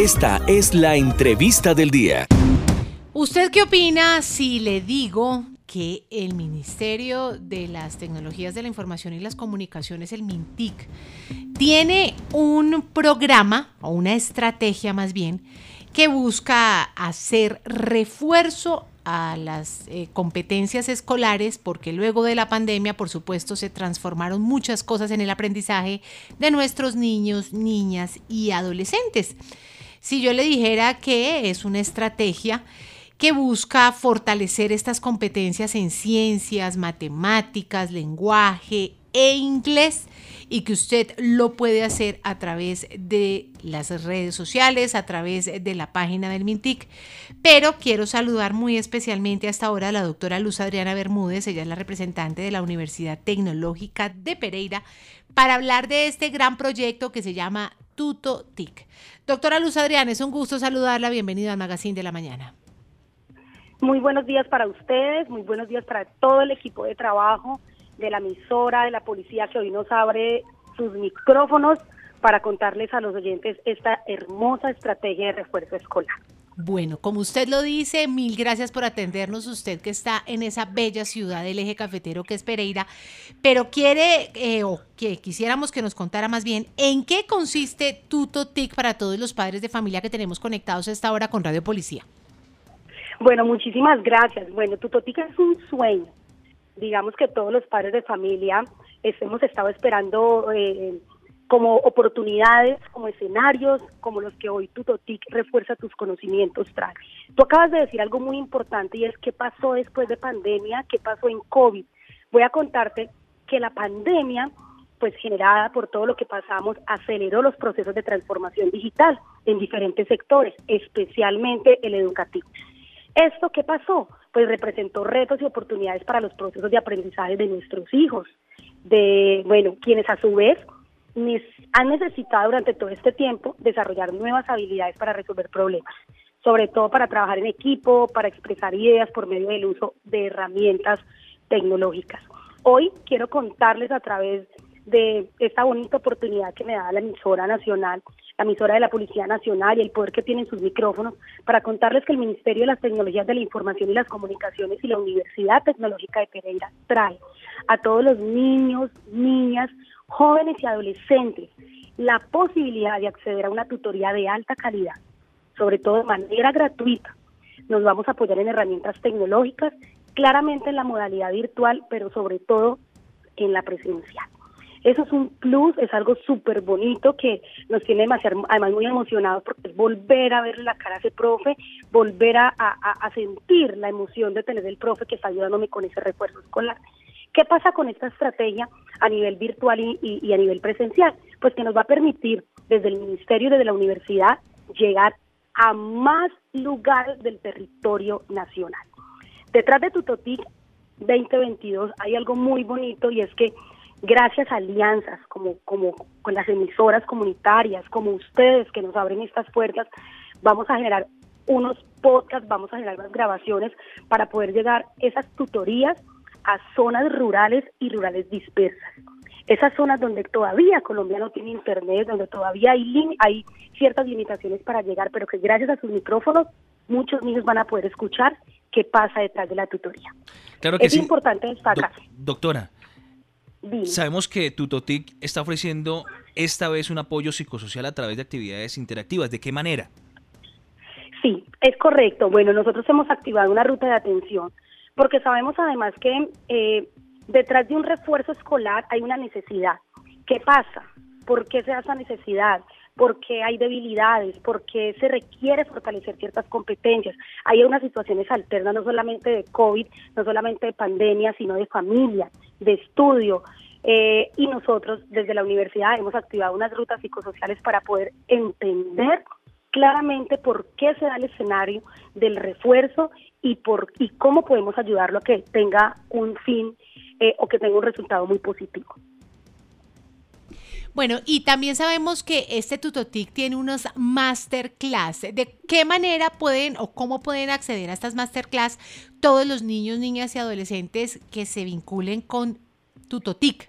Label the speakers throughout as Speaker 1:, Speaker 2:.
Speaker 1: Esta es la entrevista del día.
Speaker 2: ¿Usted qué opina si le digo que el Ministerio de las Tecnologías de la Información y las Comunicaciones, el MINTIC, tiene un programa o una estrategia más bien que busca hacer refuerzo a las eh, competencias escolares, porque luego de la pandemia, por supuesto, se transformaron muchas cosas en el aprendizaje de nuestros niños, niñas y adolescentes. Si yo le dijera que es una estrategia que busca fortalecer estas competencias en ciencias, matemáticas, lenguaje e inglés y que usted lo puede hacer a través de las redes sociales, a través de la página del Mintic. Pero quiero saludar muy especialmente hasta ahora a la doctora Luz Adriana Bermúdez, ella es la representante de la Universidad Tecnológica de Pereira, para hablar de este gran proyecto que se llama Tuto TIC. Doctora Luz Adriana, es un gusto saludarla, bienvenida al Magazine de la Mañana.
Speaker 3: Muy buenos días para ustedes, muy buenos días para todo el equipo de trabajo de la emisora, de la policía que hoy nos abre sus micrófonos para contarles a los oyentes esta hermosa estrategia de refuerzo escolar.
Speaker 2: Bueno, como usted lo dice, mil gracias por atendernos, usted que está en esa bella ciudad del eje cafetero que es Pereira, pero quiere, eh, o que quisiéramos que nos contara más bien, ¿en qué consiste Tuto TIC para todos los padres de familia que tenemos conectados a esta hora con Radio Policía?
Speaker 3: Bueno, muchísimas gracias. Bueno, Tutotica es un sueño. Digamos que todos los padres de familia hemos estado esperando eh, como oportunidades, como escenarios, como los que hoy Tutotic refuerza tus conocimientos trae. Tú acabas de decir algo muy importante y es qué pasó después de pandemia, qué pasó en COVID. Voy a contarte que la pandemia, pues generada por todo lo que pasamos, aceleró los procesos de transformación digital en diferentes sectores, especialmente el educativo. ¿Esto qué pasó? Pues representó retos y oportunidades para los procesos de aprendizaje de nuestros hijos, de, bueno, quienes a su vez han necesitado durante todo este tiempo desarrollar nuevas habilidades para resolver problemas, sobre todo para trabajar en equipo, para expresar ideas por medio del uso de herramientas tecnológicas. Hoy quiero contarles a través de esta bonita oportunidad que me da la emisora nacional la emisora de la Policía Nacional y el poder que tienen sus micrófonos para contarles que el Ministerio de las Tecnologías de la Información y las Comunicaciones y la Universidad Tecnológica de Pereira trae a todos los niños, niñas, jóvenes y adolescentes la posibilidad de acceder a una tutoría de alta calidad, sobre todo de manera gratuita. Nos vamos a apoyar en herramientas tecnológicas, claramente en la modalidad virtual, pero sobre todo en la presencial. Eso es un plus, es algo súper bonito que nos tiene demasiado, además muy emocionados porque es volver a ver la cara de ese profe, volver a, sentir la emoción de tener el profe que está ayudándome con ese refuerzo escolar. ¿Qué pasa con esta estrategia a nivel virtual y, y, a nivel presencial? Pues que nos va a permitir desde el ministerio, desde la universidad, llegar a más lugares del territorio nacional. Detrás de Tutotic 2022 hay algo muy bonito y es que gracias a alianzas como, como con las emisoras comunitarias, como ustedes que nos abren estas puertas, vamos a generar unos podcasts, vamos a generar unas grabaciones para poder llegar esas tutorías a zonas rurales y rurales dispersas. Esas zonas donde todavía Colombia no tiene internet, donde todavía hay, hay ciertas limitaciones para llegar, pero que gracias a sus micrófonos muchos niños van a poder escuchar qué pasa detrás de la tutoría.
Speaker 4: Claro que
Speaker 3: es importante destacar.
Speaker 4: doctora, Sabemos que Tutotic está ofreciendo esta vez un apoyo psicosocial a través de actividades interactivas. ¿De qué manera?
Speaker 3: Sí, es correcto. Bueno, nosotros hemos activado una ruta de atención porque sabemos además que eh, detrás de un refuerzo escolar hay una necesidad. ¿Qué pasa? ¿Por qué se da esa necesidad? ¿Por qué hay debilidades? ¿Por qué se requiere fortalecer ciertas competencias? Hay unas situaciones alternas, no solamente de COVID, no solamente de pandemia, sino de familia de estudio. Eh, y nosotros desde la universidad hemos activado unas rutas psicosociales para poder entender claramente por qué se da el escenario del refuerzo y por y cómo podemos ayudarlo a que tenga un fin eh, o que tenga un resultado muy positivo.
Speaker 2: Bueno, y también sabemos que este Tutotic tiene unos masterclass. ¿De qué manera pueden o cómo pueden acceder a estas masterclass todos los niños, niñas y adolescentes que se vinculen con Tutotic?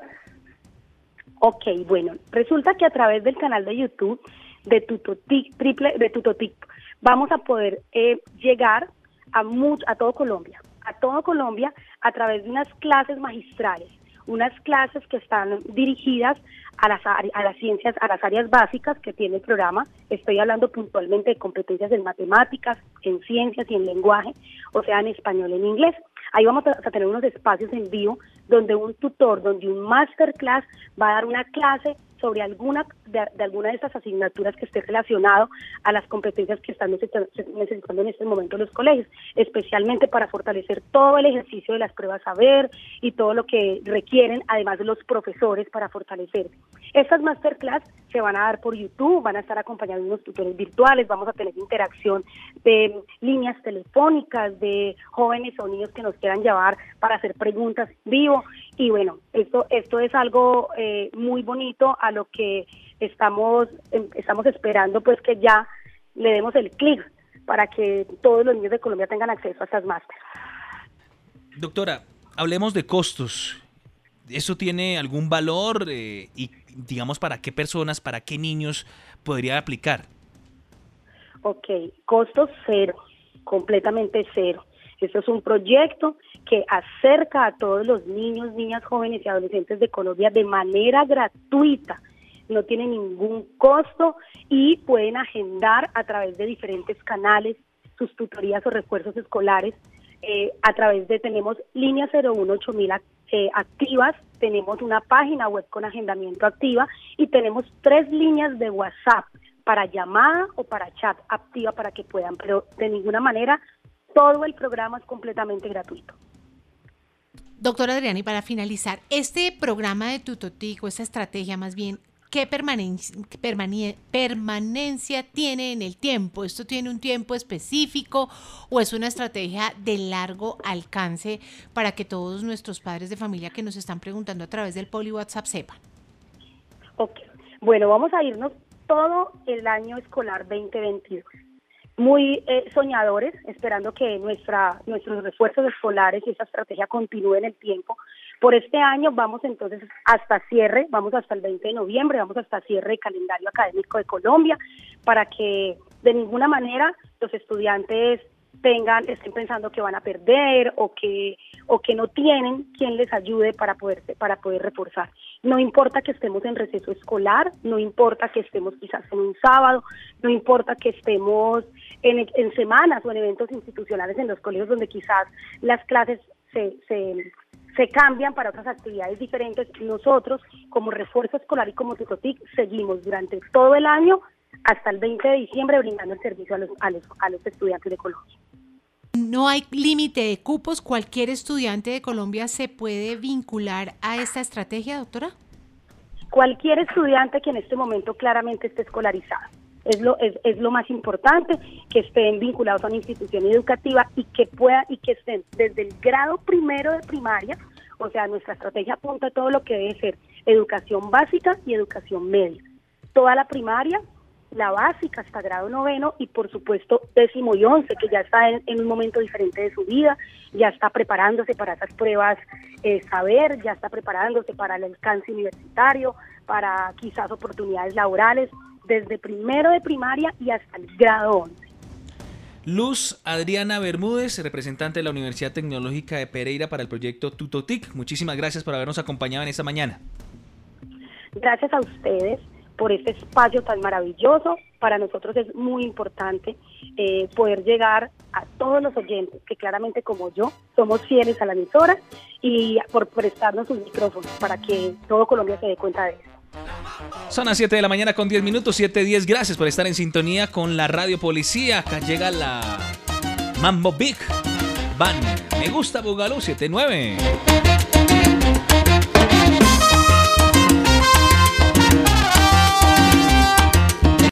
Speaker 3: Ok, bueno, resulta que a través del canal de YouTube de Tutotic, triple de Tutotic, vamos a poder eh, llegar a, a todo Colombia, a todo Colombia a través de unas clases magistrales, unas clases que están dirigidas a las, a las ciencias, a las áreas básicas que tiene el programa. Estoy hablando puntualmente de competencias en matemáticas, en ciencias y en lenguaje, o sea, en español y en inglés. Ahí vamos a tener unos espacios en vivo donde un tutor, donde un masterclass va a dar una clase sobre alguna de, alguna de estas asignaturas que esté relacionado a las competencias que están necesitando en este momento los colegios, especialmente para fortalecer todo el ejercicio de las pruebas saber y todo lo que requieren, además de los profesores para fortalecer. Estas masterclass se van a dar por YouTube, van a estar acompañados de unos tutores virtuales, vamos a tener interacción de líneas telefónicas, de jóvenes o niños que nos quieran llevar para hacer preguntas vivo. Y bueno, esto, esto es algo eh, muy bonito a lo que estamos, em, estamos esperando pues que ya le demos el clic para que todos los niños de Colombia tengan acceso a estas máster.
Speaker 4: Doctora, hablemos de costos. ¿Eso tiene algún valor eh, y digamos para qué personas, para qué niños podría aplicar?
Speaker 3: Ok, costos cero, completamente cero. Esto es un proyecto que acerca a todos los niños, niñas, jóvenes y adolescentes de Colombia de manera gratuita. No tiene ningún costo y pueden agendar a través de diferentes canales sus tutorías o refuerzos escolares. Eh, a través de, tenemos línea 018000 eh, activas, tenemos una página web con agendamiento activa y tenemos tres líneas de WhatsApp para llamada o para chat activa para que puedan, pero de ninguna manera todo el programa es completamente gratuito.
Speaker 2: Doctora Adriani, para finalizar, este programa de Tutotic o esta estrategia más bien, ¿qué permanencia, permanencia tiene en el tiempo? ¿Esto tiene un tiempo específico o es una estrategia de largo alcance para que todos nuestros padres de familia que nos están preguntando a través del Poli WhatsApp sepan?
Speaker 3: Ok, bueno, vamos a irnos todo el año escolar 2022 muy eh, soñadores, esperando que nuestra, nuestros refuerzos escolares y esa estrategia continúe en el tiempo. Por este año vamos entonces hasta cierre, vamos hasta el 20 de noviembre, vamos hasta cierre de calendario académico de Colombia, para que de ninguna manera los estudiantes tengan, estén pensando que van a perder o que, o que no tienen quien les ayude para poder, para poder reforzar. No importa que estemos en receso escolar, no importa que estemos quizás en un sábado, no importa que estemos en, en semanas o en eventos institucionales en los colegios donde quizás las clases se, se, se cambian para otras actividades diferentes. Nosotros, como refuerzo escolar y como Tutotic, seguimos durante todo el año hasta el 20 de diciembre brindando el servicio a los, a los, a los estudiantes de Colombia.
Speaker 2: No hay límite de cupos. ¿Cualquier estudiante de Colombia se puede vincular a esta estrategia, doctora?
Speaker 3: Cualquier estudiante que en este momento claramente esté escolarizado. Es lo, es, es lo más importante, que estén vinculados a una institución educativa y que pueda y que estén desde el grado primero de primaria, o sea, nuestra estrategia apunta a todo lo que debe ser educación básica y educación media. Toda la primaria, la básica hasta grado noveno y por supuesto décimo y once, que ya está en, un momento diferente de su vida, ya está preparándose para esas pruebas eh, saber, ya está preparándose para el alcance universitario, para quizás oportunidades laborales, desde primero de primaria y hasta el grado once.
Speaker 4: Luz Adriana Bermúdez, representante de la Universidad Tecnológica de Pereira para el proyecto Tutotic. Muchísimas gracias por habernos acompañado en esta mañana.
Speaker 3: Gracias a ustedes por este espacio tan maravilloso. Para nosotros es muy importante eh, poder llegar a todos los oyentes, que claramente como yo somos fieles a la emisora y por prestarnos sus micrófonos para que todo Colombia se dé cuenta de eso.
Speaker 4: Son las 7 de la mañana con 10 minutos, 7, 10. Gracias por estar en sintonía con la Radio Policía. Acá llega la Mambo Big Van. Me gusta Bugalú 79.